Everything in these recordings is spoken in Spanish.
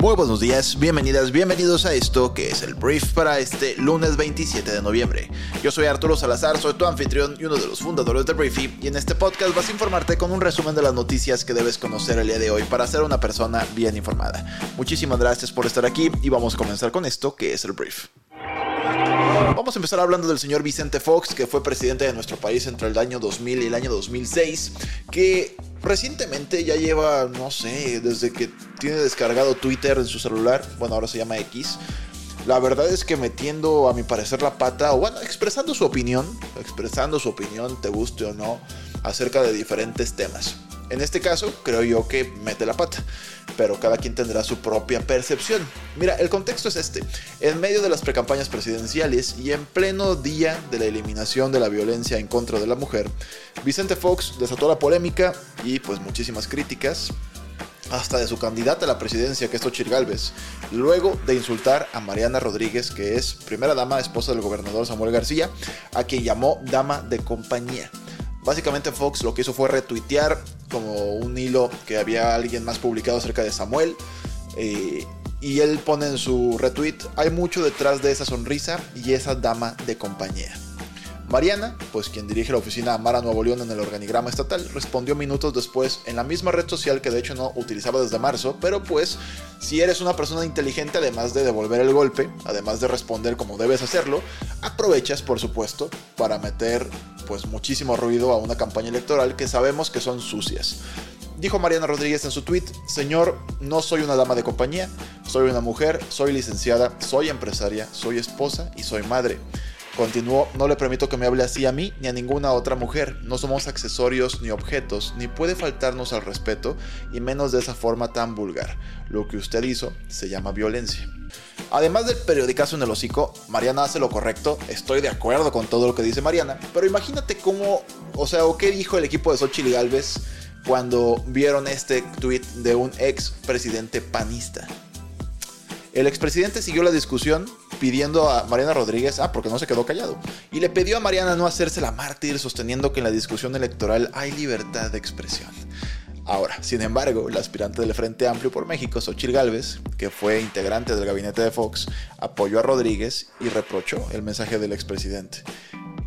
Muy buenos días, bienvenidas, bienvenidos a esto que es el brief para este lunes 27 de noviembre. Yo soy Arturo Salazar, soy tu anfitrión y uno de los fundadores de Briefy y en este podcast vas a informarte con un resumen de las noticias que debes conocer el día de hoy para ser una persona bien informada. Muchísimas gracias por estar aquí y vamos a comenzar con esto que es el brief. Vamos a empezar hablando del señor Vicente Fox, que fue presidente de nuestro país entre el año 2000 y el año 2006, que recientemente ya lleva, no sé, desde que tiene descargado Twitter en su celular, bueno, ahora se llama X. La verdad es que metiendo, a mi parecer, la pata, o bueno, expresando su opinión, expresando su opinión, te guste o no, acerca de diferentes temas. En este caso, creo yo que mete la pata, pero cada quien tendrá su propia percepción. Mira, el contexto es este. En medio de las precampañas presidenciales y en pleno día de la eliminación de la violencia en contra de la mujer, Vicente Fox desató la polémica y pues muchísimas críticas hasta de su candidata a la presidencia, que es Xochitl Galvez, luego de insultar a Mariana Rodríguez, que es primera dama, esposa del gobernador Samuel García, a quien llamó dama de compañía. Básicamente Fox lo que hizo fue retuitear como un hilo que había alguien más publicado acerca de Samuel. Eh, y él pone en su retweet, hay mucho detrás de esa sonrisa y esa dama de compañía. Mariana, pues quien dirige la oficina Amara Nuevo León en el organigrama estatal, respondió minutos después en la misma red social que de hecho no utilizaba desde marzo, pero pues si eres una persona inteligente, además de devolver el golpe, además de responder como debes hacerlo, aprovechas por supuesto para meter pues muchísimo ruido a una campaña electoral que sabemos que son sucias. Dijo Mariana Rodríguez en su tweet, Señor, no soy una dama de compañía, soy una mujer, soy licenciada, soy empresaria, soy esposa y soy madre. Continuó, no le permito que me hable así a mí ni a ninguna otra mujer. No somos accesorios ni objetos, ni puede faltarnos al respeto, y menos de esa forma tan vulgar. Lo que usted hizo se llama violencia. Además del periodicazo en el hocico, Mariana hace lo correcto, estoy de acuerdo con todo lo que dice Mariana, pero imagínate cómo, o sea, o qué dijo el equipo de Xochitl Galvez cuando vieron este tweet de un ex presidente panista. El expresidente siguió la discusión pidiendo a Mariana Rodríguez, ah, porque no se quedó callado, y le pidió a Mariana no hacerse la mártir sosteniendo que en la discusión electoral hay libertad de expresión. Ahora, sin embargo, el aspirante del Frente Amplio por México, Xochitl Gálvez, que fue integrante del gabinete de Fox, apoyó a Rodríguez y reprochó el mensaje del expresidente.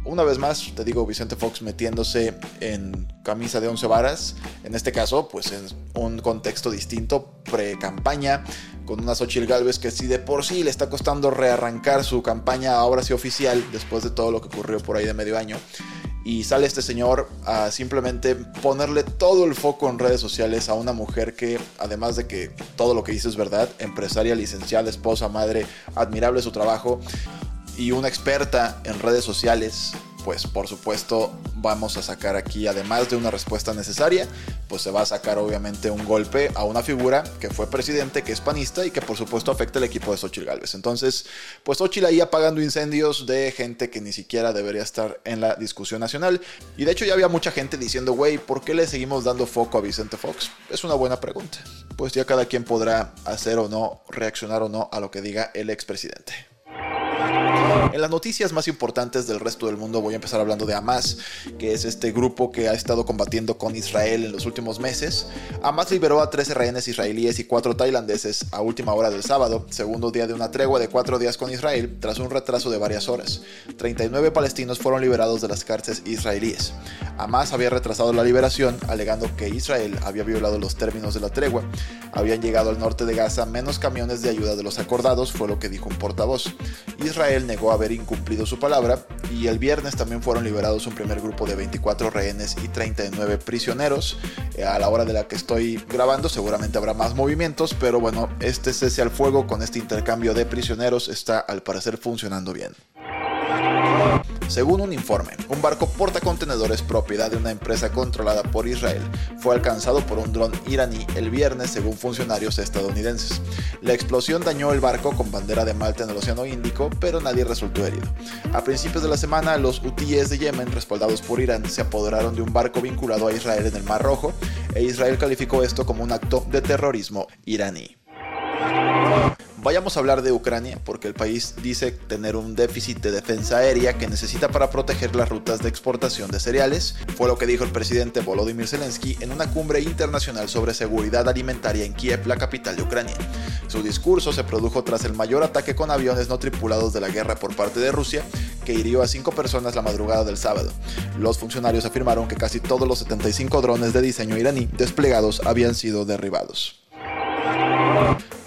Una vez más, te digo, Vicente Fox metiéndose en camisa de once varas, en este caso, pues en un contexto distinto, pre-campaña, con una Xochitl Galvez que si de por sí le está costando rearrancar su campaña ahora sí oficial, después de todo lo que ocurrió por ahí de medio año, y sale este señor a simplemente ponerle todo el foco en redes sociales a una mujer que, además de que todo lo que dice es verdad, empresaria, licenciada, esposa, madre, admirable su trabajo, y una experta en redes sociales, pues por supuesto vamos a sacar aquí, además de una respuesta necesaria, pues se va a sacar obviamente un golpe a una figura que fue presidente, que es panista y que por supuesto afecta al equipo de Xochitl Galvez. Entonces, pues Xochitl ahí apagando incendios de gente que ni siquiera debería estar en la discusión nacional. Y de hecho ya había mucha gente diciendo, güey, ¿por qué le seguimos dando foco a Vicente Fox? Es una buena pregunta. Pues ya cada quien podrá hacer o no, reaccionar o no a lo que diga el expresidente. En las noticias más importantes del resto del mundo voy a empezar hablando de Hamas, que es este grupo que ha estado combatiendo con Israel en los últimos meses. Hamas liberó a 13 rehenes israelíes y 4 tailandeses a última hora del sábado, segundo día de una tregua de 4 días con Israel, tras un retraso de varias horas. 39 palestinos fueron liberados de las cárceles israelíes. Hamas había retrasado la liberación, alegando que Israel había violado los términos de la tregua. Habían llegado al norte de Gaza menos camiones de ayuda de los acordados, fue lo que dijo un portavoz. Negó haber incumplido su palabra y el viernes también fueron liberados un primer grupo de 24 rehenes y 39 prisioneros. Eh, a la hora de la que estoy grabando seguramente habrá más movimientos, pero bueno, este cese al fuego con este intercambio de prisioneros está al parecer funcionando bien. Según un informe, un barco portacontenedores propiedad de una empresa controlada por Israel fue alcanzado por un dron iraní el viernes según funcionarios estadounidenses. La explosión dañó el barco con bandera de Malta en el Océano Índico, pero nadie resultó herido. A principios de la semana, los hutíes de Yemen, respaldados por Irán, se apoderaron de un barco vinculado a Israel en el Mar Rojo, e Israel calificó esto como un acto de terrorismo iraní. Vayamos a hablar de Ucrania porque el país dice tener un déficit de defensa aérea que necesita para proteger las rutas de exportación de cereales. Fue lo que dijo el presidente Volodymyr Zelensky en una cumbre internacional sobre seguridad alimentaria en Kiev, la capital de Ucrania. Su discurso se produjo tras el mayor ataque con aviones no tripulados de la guerra por parte de Rusia, que hirió a cinco personas la madrugada del sábado. Los funcionarios afirmaron que casi todos los 75 drones de diseño iraní desplegados habían sido derribados.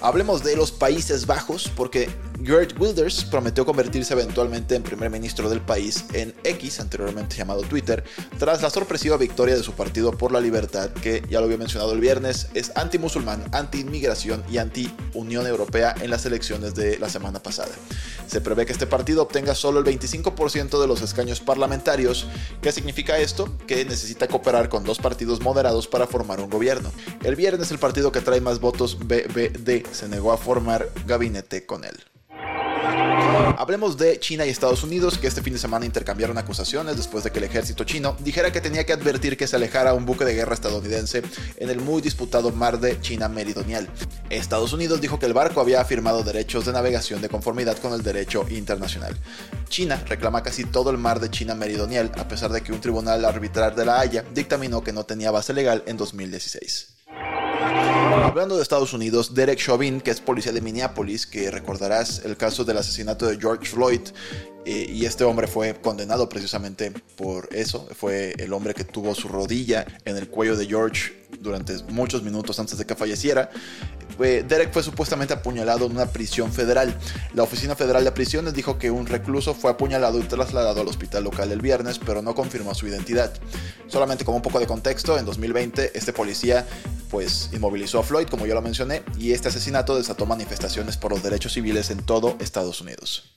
Hablemos de los Países Bajos porque Geert Wilders prometió convertirse eventualmente en primer ministro del país en X, anteriormente llamado Twitter, tras la sorpresiva victoria de su partido por la libertad, que ya lo había mencionado el viernes, es anti-musulmán, anti-inmigración y anti-Unión Europea en las elecciones de la semana pasada. Se prevé que este partido obtenga solo el 25% de los escaños parlamentarios. ¿Qué significa esto? Que necesita cooperar con dos partidos moderados para formar un gobierno. El viernes el partido que trae más votos BBD se negó a formar gabinete con él. Hablemos de China y Estados Unidos, que este fin de semana intercambiaron acusaciones después de que el ejército chino dijera que tenía que advertir que se alejara un buque de guerra estadounidense en el muy disputado mar de China Meridional. Estados Unidos dijo que el barco había firmado derechos de navegación de conformidad con el derecho internacional. China reclama casi todo el mar de China Meridional, a pesar de que un tribunal arbitral de La Haya dictaminó que no tenía base legal en 2016. Hablando de Estados Unidos, Derek Chauvin, que es policía de Minneapolis, que recordarás el caso del asesinato de George Floyd, eh, y este hombre fue condenado precisamente por eso. Fue el hombre que tuvo su rodilla en el cuello de George durante muchos minutos antes de que falleciera. Derek fue supuestamente apuñalado en una prisión federal. La Oficina Federal de Prisiones dijo que un recluso fue apuñalado y trasladado al hospital local el viernes, pero no confirmó su identidad. Solamente como un poco de contexto, en 2020 este policía pues inmovilizó a Floyd, como yo lo mencioné, y este asesinato desató manifestaciones por los derechos civiles en todo Estados Unidos.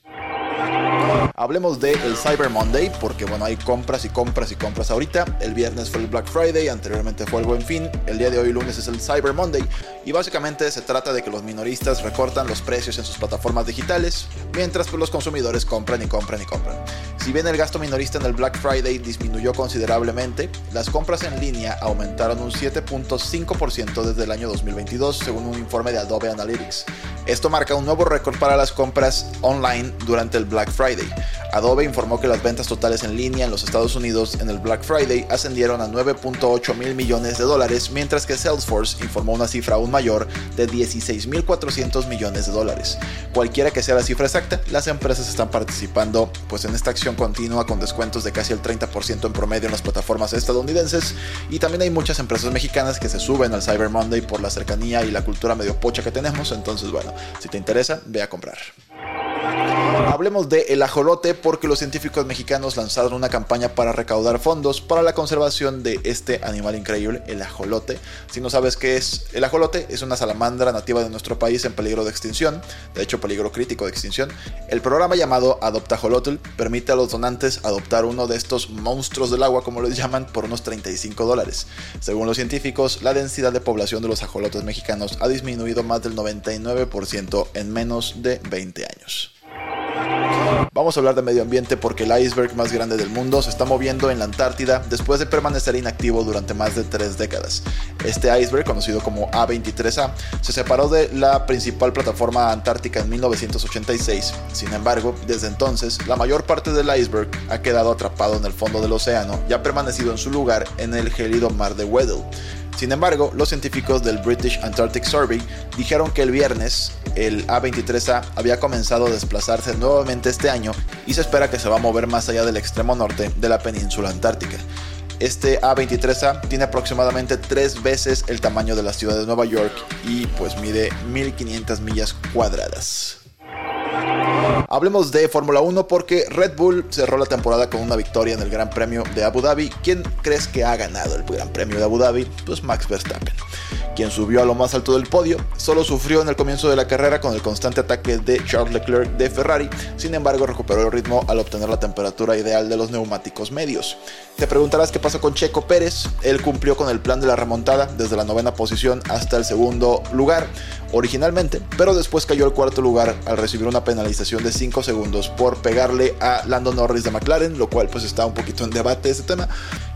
Hablemos de el Cyber Monday, porque bueno, hay compras y compras y compras ahorita. El viernes fue el Black Friday, anteriormente fue el Buen Fin. El día de hoy, lunes, es el Cyber Monday. Y básicamente se trata de que los minoristas recortan los precios en sus plataformas digitales, mientras pues, los consumidores compran y compran y compran. Si bien el gasto minorista en el Black Friday disminuyó considerablemente, las compras en línea aumentaron un 7.5% desde el año 2022, según un informe de Adobe Analytics. Esto marca un nuevo récord para las compras online durante el Black Friday. Adobe informó que las ventas totales en línea en los Estados Unidos en el Black Friday ascendieron a 9.8 mil millones de dólares, mientras que Salesforce informó una cifra aún mayor de 16.400 millones de dólares. Cualquiera que sea la cifra exacta, las empresas están participando pues en esta acción continua con descuentos de casi el 30% en promedio en las plataformas estadounidenses y también hay muchas empresas mexicanas que se suben al Cyber Monday por la cercanía y la cultura medio pocha que tenemos, entonces bueno, si te interesa, ve a comprar. Hablemos de el ajolote porque los científicos mexicanos lanzaron una campaña para recaudar fondos para la conservación de este animal increíble, el ajolote. Si no sabes qué es el ajolote, es una salamandra nativa de nuestro país en peligro de extinción, de hecho peligro crítico de extinción. El programa llamado Adopta Ajolotl permite a los donantes adoptar uno de estos monstruos del agua, como les llaman, por unos 35 dólares. Según los científicos, la densidad de población de los ajolotes mexicanos ha disminuido más del 99% en menos de 20 años. Vamos a hablar de medio ambiente porque el iceberg más grande del mundo se está moviendo en la Antártida después de permanecer inactivo durante más de tres décadas. Este iceberg, conocido como A23A, se separó de la principal plataforma antártica en 1986. Sin embargo, desde entonces, la mayor parte del iceberg ha quedado atrapado en el fondo del océano y ha permanecido en su lugar en el gélido mar de Weddell. Sin embargo, los científicos del British Antarctic Survey dijeron que el viernes el A23A había comenzado a desplazarse nuevamente este año y se espera que se va a mover más allá del extremo norte de la península antártica. Este A23A tiene aproximadamente tres veces el tamaño de la ciudad de Nueva York y pues mide 1500 millas cuadradas. Hablemos de Fórmula 1 porque Red Bull cerró la temporada con una victoria en el Gran Premio de Abu Dhabi. ¿Quién crees que ha ganado el Gran Premio de Abu Dhabi? Pues Max Verstappen. quien subió a lo más alto del podio, solo sufrió en el comienzo de la carrera con el constante ataque de Charles Leclerc de Ferrari, sin embargo recuperó el ritmo al obtener la temperatura ideal de los neumáticos medios. Te preguntarás qué pasó con Checo Pérez, él cumplió con el plan de la remontada desde la novena posición hasta el segundo lugar originalmente, pero después cayó al cuarto lugar al recibir una penalización de 5 segundos por pegarle a Lando Norris de McLaren, lo cual pues está un poquito en debate ese tema.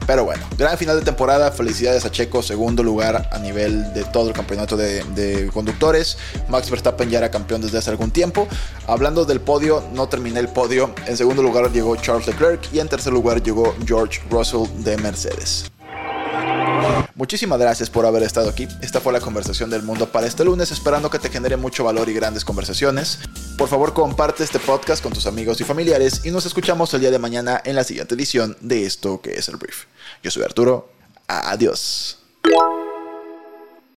Pero bueno, gran final de temporada, felicidades a Checo, segundo lugar a nivel de todo el campeonato de, conductores. Max Verstappen ya era campeón desde hace algún tiempo. Hablando del podio, no terminé el podio. En segundo lugar llegó Charles Leclerc y en tercer lugar llegó George Russell de Mercedes. Muchísimas gracias por haber estado aquí. Esta fue la conversación del mundo para este lunes, esperando que te genere mucho valor y grandes conversaciones. Por favor, comparte este podcast con tus amigos y familiares y nos escuchamos el día de mañana en la siguiente edición de esto que es el brief. Yo soy Arturo. Adiós.